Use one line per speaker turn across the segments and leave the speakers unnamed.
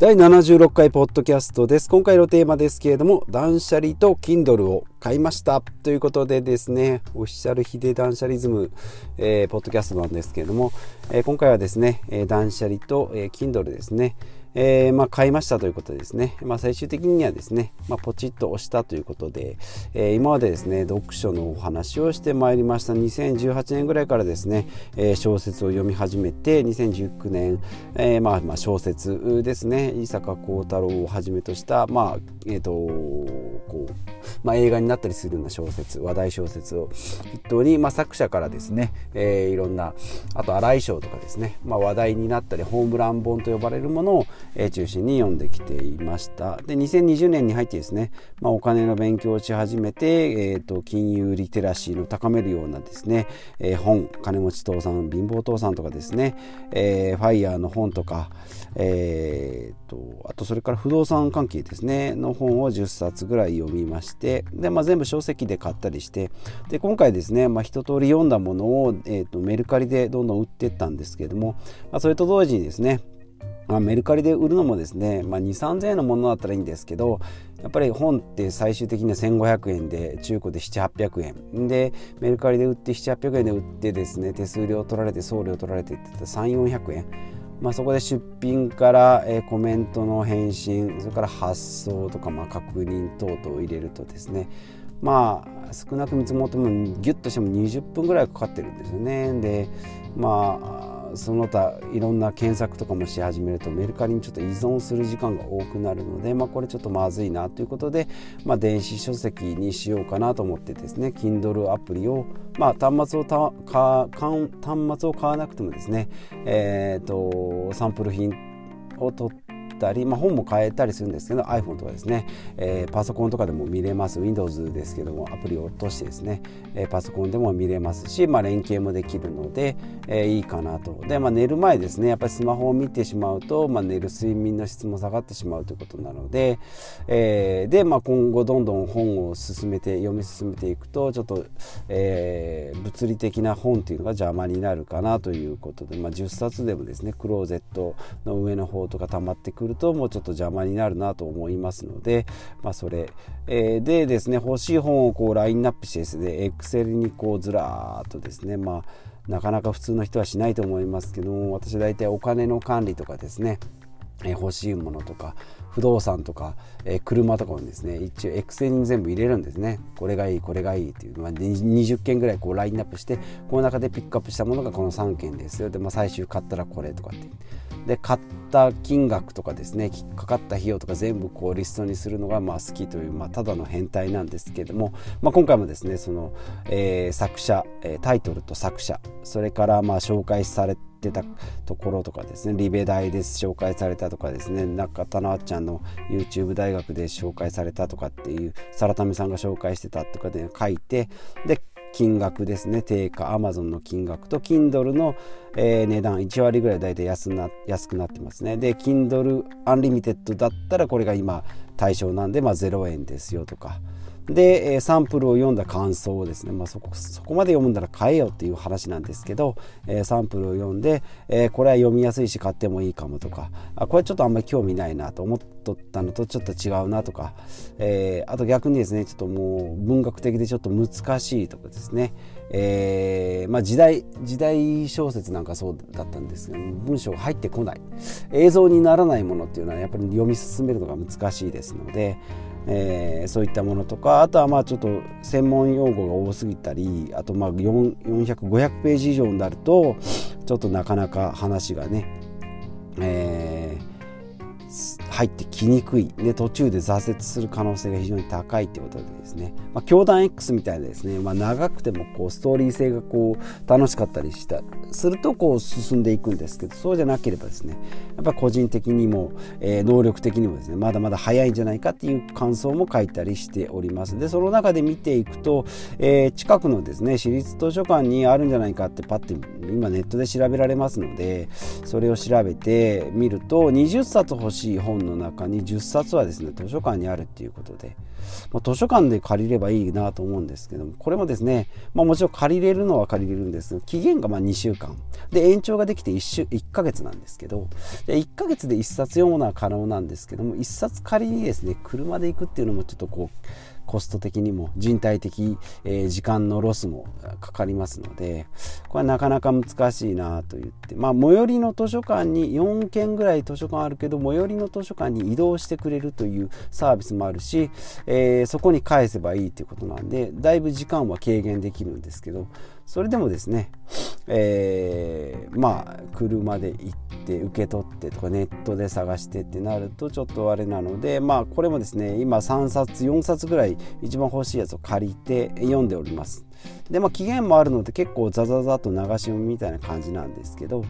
第76回ポッドキャストです。今回のテーマですけれども、断捨離と Kindle を買いましたということでですね、オフィシャルヒデ断捨離ズム、えー、ポッドキャストなんですけれども、えー、今回はですね、え、断捨離と、えー、Kindle ですね、えー、まあ、買いましたということですね。まあ、最終的にはですね、まあ、ポチッと押したということで、えー、今までですね、読書のお話をしてまいりました。2018年ぐらいからですね、えー、小説を読み始めて、2019年、えまあ、まあ、小説ですね、伊坂幸太郎をはじめとした、まあ、えっ、と、こう、まあ、映画になったりするような小説、話題小説を筆頭に、まあ、作者からですね、えいろんな、あと荒井賞とかですね、まあ、話題になったり、ホームラン本と呼ばれるものを、え中心に読んできていました。で2020年に入ってですね、まあ、お金の勉強をし始めて、えーと、金融リテラシーを高めるようなですね、えー、本金持ち父さん貧乏父さんとかですね、えー、ファイヤーの本とか、えーと、あとそれから不動産関係ですねの本を10冊ぐらい読みましてで、まあ、全部書籍で買ったりしてで今回ですね、まあ、一通り読んだものを、えーとメルカリでどんどん売っていったんですけれども、まあ、それと同時にですねまあ、メルカリで売るのもですね、まあ、2 3 0 0円のものだったらいいんですけどやっぱり本って最終的には1500円で中古で700800円。でメルカリで売って700800円で売ってですね手数料取られて送料取られてって言ったら3400円。まあ、そこで出品から、えー、コメントの返信それから発送とか、まあ、確認等々を入れるとですねまあ少なく見積もってもギュッとしても20分ぐらいかかってるんですよね。でまあその他いろんな検索とかもし始めるとメルカリにちょっと依存する時間が多くなるので、まあ、これちょっとまずいなということで、まあ、電子書籍にしようかなと思ってですね Kindle アプリを、まあ、端末をたか端末を買わなくてもですね、えーとサンプル品を取ってったり、まあ、本も変えたりするんですけど iPhone とかですね、えー、パソコンとかでも見れます。Windows ですけどもアプリを落としてですね、えー、パソコンでも見れますし、まあ、連携もできるので、えー、いいかなと。で、まあ、寝る前ですねやっぱりスマホを見てしまうと、まあ、寝る睡眠の質も下がってしまうということなので、えー、で、まあ、今後どんどん本を進めて読み進めていくとちょっと、えー、物理的な本っていうのが邪魔になるかなということで、まあ、10冊でもですねクローゼットの上の方とか溜まってくるるともうちょっと邪魔になるなと思いますので、まあ、それ、えー、でですね欲しい本をこうラインナップしてですね Excel にこうずらーっとですねまあなかなか普通の人はしないと思いますけど私大体お金の管理とかですねえ欲しいものとか不動産とか、え、車とかもですね一応エクセルに全部入れるんですね。これがいいこれがいいっていう、まあ、20件ぐらいこうラインナップしてこの中でピックアップしたものがこの3件ですよ。で、まあ、最終買ったらこれとかってで買った金額とかですねかかった費用とか全部こうリストにするのがまあ好きという、まあ、ただの変態なんですけども、まあ、今回もですねその、えー、作者、タイトルと作者それからまあ紹介されてたところとかですねリベ大で紹介されたとかですね中田のあっちゃんの YouTube 大学で紹介されたとかっていうサラタミさんが紹介してたとかで書いてで金額ですね。定価アマゾンの金額と Kindle の、えー、値段1割ぐらい大体安な安くなってますね。で Kindle Unlimited だったらこれが今対象なんで、まあ、0円ですよとか。で、えサンプルを読んだ感想をですね、まあ、そこそこまで読むんだら買えよっていう話なんですけど、えサンプルを読んで、えこれは読みやすいし買ってもいいかもとかあこれちょっとあんまり興味ないなと思っとったのとちょっと違うなとか、え、あと逆にですねちょっともう文学的でちょっと難しいとかですね、えーまあ、時代時代小説なんかそうだったんですけど文章が入ってこない。映像にならないものっていうのはやっぱり読み進めるのが難しいですので、えー、そういったものとかあとはまあちょっと専門用語が多すぎたりあとまあ400500ページ以上になるとちょっとなかなか話がね、え、入ってきにくいで途中で挫折する可能性が非常に高いってことでですね、まあ、教団 X みたいなですね、まあ、長くてもこうストーリー性がこう楽しかったりしたするとこう進んでいくんですけどそうじゃなければですねやっぱ個人的にも、えー、能力的にもですねまだまだ早いんじゃないかっていう感想も書いたりしております。でその中で見ていくと、えー、近くのですね私立図書館にあるんじゃないかってパッて今ネットで調べられますのでそれを調べてみると20冊欲しい本のの中に10冊はですね図書館にあるっていうことで、まあ、図書館で借りればいいなと思うんですけどもこれもですね、まあ、もちろん借りれるのは借りれるんですが期限がま2週間。で延長ができて 1, 週1ヶ月なんですけど1ヶ月で1冊読むのは可能なんですけども1冊仮にですね車で行くっていうのもちょっとこうコスト的にも人体的、え、時間のロスもかかりますのでこれはなかなか難しいなと言ってまあ最寄りの図書館に4軒ぐらい図書館あるけど最寄りの図書館に移動してくれるというサービスもあるし、え、そこに返せばいいということなんでだいぶ時間は軽減できるんですけどそれでもですね、えー、まあ車で行って受け取ってとかネットで探してってなるとちょっとあれなのでまあこれもですね今3冊4冊ぐらい一番欲しいやつを借りて読んでおります。でまあ期限もあるので結構ザザザと流し読みみたいな感じなんですけど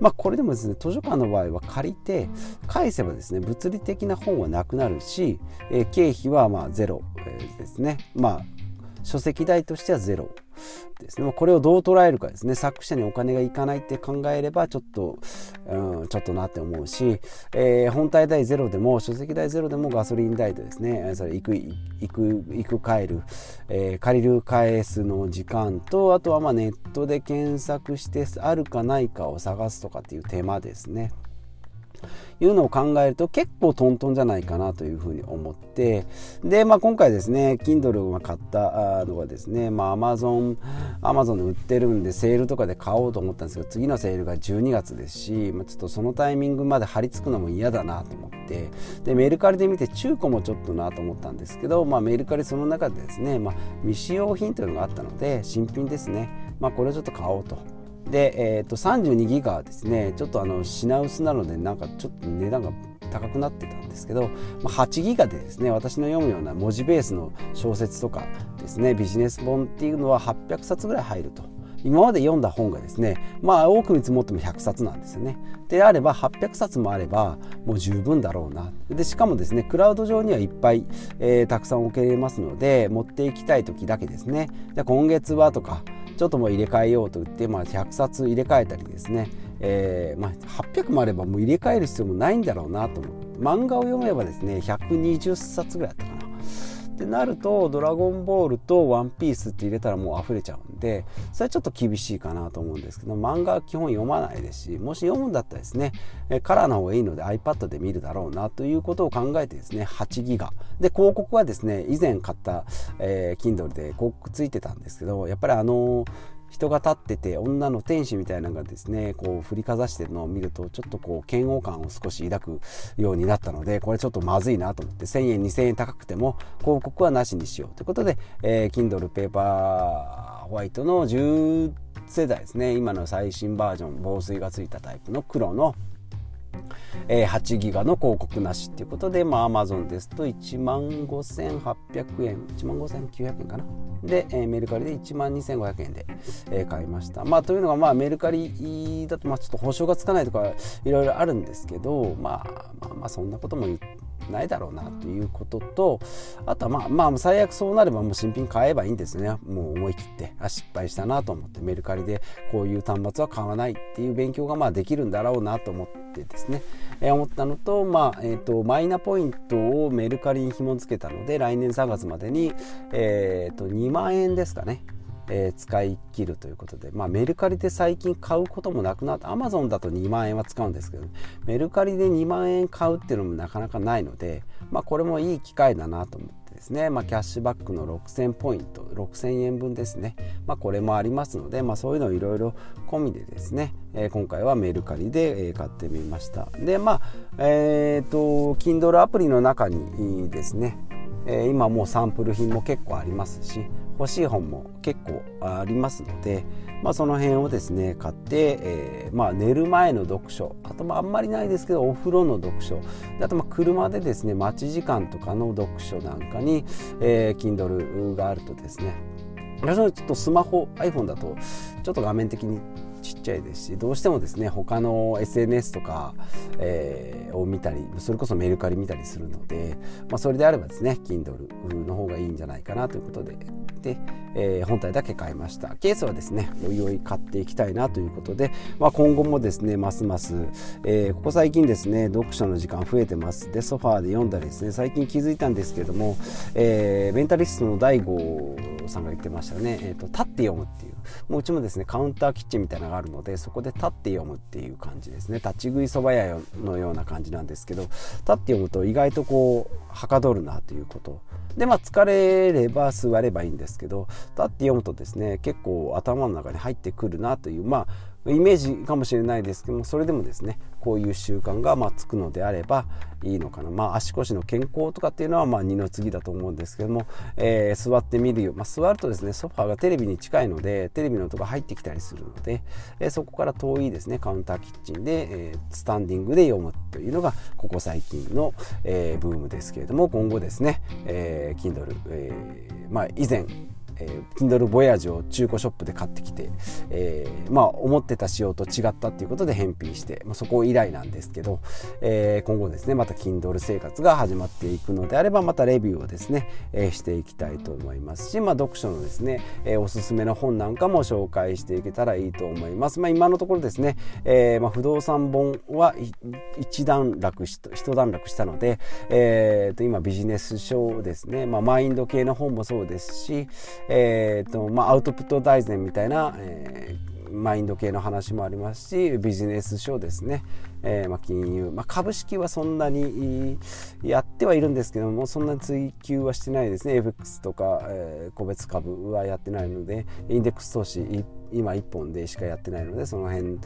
まあこれでもですね図書館の場合は借りて返せばですね物理的な本はなくなるし、えー、経費はまあゼロ、ですね。まあ書籍代としてはゼロですね。これをどう捉えるかですね。作者にお金がいかないって考えれば、ちょっと、うん、ちょっとなって思うし、えー、本体代ゼロでも、書籍代ゼロでもガソリン代とですね、それ行く、行く、行く帰る、えー、借りる返すの時間と、あとはまあネットで検索してあるかないかを探すとかっていう手間ですね。いうのを考えると結構トントンじゃないかなというふうに思ってで、まあ、今回ですね Kindle を買ったのがですね、まあ、Amazon, Amazon で売ってるんでセールとかで買おうと思ったんですけど次のセールが12月ですし、まあ、ちょっとそのタイミングまで張り付くのも嫌だなと思ってでメルカリで見て中古もちょっとなと思ったんですけど、まあ、メルカリその中でですね、まあ、未使用品というのがあったので新品ですね、まあ、これをちょっと買おうと。で、えー、と32ギガですねちょっとあの品薄なのでなんかちょっと値段が高くなってたんですけど、ま、8ギガでですね私の読むような文字ベースの小説とかですねビジネス本っていうのは800冊ぐらい入ると。今まで読んだ本がですねまあ多く見積もっても100冊なんですよね。であれば800冊もあればもう十分だろうなでしかもですねクラウド上にはいっぱい、えー、たくさん置けれますので持っていきたい時だけですねじゃ今月はとかちょっともう入れ替えようと言って、まあ、100冊入れ替えたりですね、えーまあ、800もあればもう入れ替える必要もないんだろうなと思う漫画を読めばですね120冊ぐらいあったかってなると「ドラゴンボール」と「ワンピースって入れたらもう溢れちゃうんでそれはちょっと厳しいかなと思うんですけど漫画は基本読まないですしもし読むんだったらですねカラーの方がいいので iPad で見るだろうなということを考えてですね8ギガ。で広告はですね以前買った、えー、Kindle で広告ついてたんですけどやっぱりあのー人が立ってて女の天使みたいなのがですねこう振りかざしてるのを見るとちょっとこう嫌悪感を少し抱くようになったのでこれちょっとまずいなと思って1000円2000円高くても広告はなしにしよう。ということで、えー、Kindle ペーパーホワイトの10世代ですね。今の最新バージョン防水がついたタイプの黒のえー、8ギガの広告なしっていうことで、まあ、Amazon ですと1万5800円、1万5900円かな。で、えー、メルカリで1万2500円で、えー、買いました。まあ、というのが、まあ、メルカリだと、まあ、ちょっと保証がつかないとか、いろいろあるんですけど、まあ、まあ、まあ、そんなことも言って、ないだろうなということとあとはまあまあ最悪そうなればもう新品買えばいいんですね。もう思い切ってあ失敗したなと思ってメルカリでこういう端末は買わないっていう勉強がまあできるんだろうなと思ってですね、えー、思ったのと,、まあえーと、マイナポイントをメルカリに紐付けたので来年3月までに、えーと2万円ですかね。えー、使い切るということで、まあ、メルカリで最近買うこともなくなってアマゾンだと2万円は使うんですけどメルカリで2万円買うっていうのもなかなかないので、まあ、これもいい機会だなと思ってですね、まあ、キャッシュバックの6000ポイント6000円分ですね、まあ、これもありますので、まあ、そういうのをいろいろ込みでですね、えー、今回はメルカリで、買ってみました。でまあえっ、と Kindle アプリの中にですねえ、今もうサンプル品も結構ありますし欲しい本も結構ありますので、まあ、その辺をですね買って、えー、まあ、寝る前の読書あとまああんまりないですけどお風呂の読書あとま車でですね待ち時間とかの読書なんかに、えー、Kindle があるとですね私はちょっとスマホ iPhone だとちょっと画面的にちっちゃいですしどうしてもですね他の SNS とか、えー、を見たりそれこそメルカリ見たりするので、まあ、それであればですね Kindle の方がいいんじゃないかなということでで、えー、本体だけ買いました。ケースはですねおいおい買っていきたいなということで、まあ、今後もですねますます、えー、ここ最近ですね読書の時間増えてます。でソファーで読んだりですね最近気づいたんですけども、えー、メンタリストの DAIGO さんが言ってましたね、えーと、立って読むっていう。もううちもですねカウンターキッチンみたいなのがあるのでそこで立って読むっていう感じですね。立ち食いそば屋のような感じなんですけど立って読むと意外とこうはかどるなということ。でまあ疲れれば座ればいいんですけど立って読むとですね結構頭の中に入ってくるなというまあイメージかもしれないですけどもそれでもですねこういう習慣がまつくのであればいいのかな。まあ足腰の健康とかっていうのはまあ二の次だと思うんですけども、えー、座ってみるよ、まあ、座るとですねソファーがテレビに近いのでテレビの音が入ってきたりするので、えー、そこから遠いですねカウンターキッチンで、えー、スタンディングで読むというのがここ最近の、えー、ブームですけれども今後ですね、えー、Kindle、えー、まあ以前えー、Kindle Voyage を中古ショップで買ってきて、えー、まあ思ってた仕様と違ったっていうことで返品して、まあ、そこ以来なんですけど、えー、今後ですねまた Kindle 生活が始まっていくのであればまたレビューをですね、えー、していきたいと思いますし、まあ、読書のですね、えー、おすすめの本なんかも紹介していけたらいいと思います。まあ、今のところですね、えーまあ、不動産本は一段落し一段落したので、えー、と今ビジネス書ですね、まあ、マインド系の本もそうですし、えーとまあ、アウトプット大全みたいな、えー、マインド系の話もありますしビジネス書ですね、えー、まあ、金融、まあ、株式はそんなにやってはいるんですけどもそんなに追求はしてないですね。FX とか、えー、個別株はやってないのでインデックス投資今1本でしかやってないのでその辺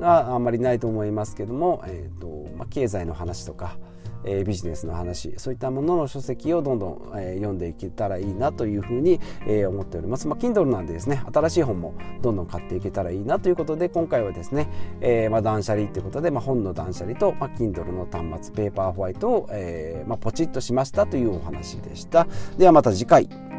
があんまりないと思いますけども、えーとまあ、経済の話とかえー、ビジネスの話そういったものの書籍をどんどん、えー、読んでいけたらいいなというふうに、えー、思っております。まあ、Kindle なんでですね新しい本もどんどん買っていけたらいいなということで今回はですね、えーまあ、断捨離ということで、まあ、本の断捨離と、まあ、Kindle の端末ペーパーホワイトを、えーまあ、ポチッとしましたというお話でした。ではまた次回。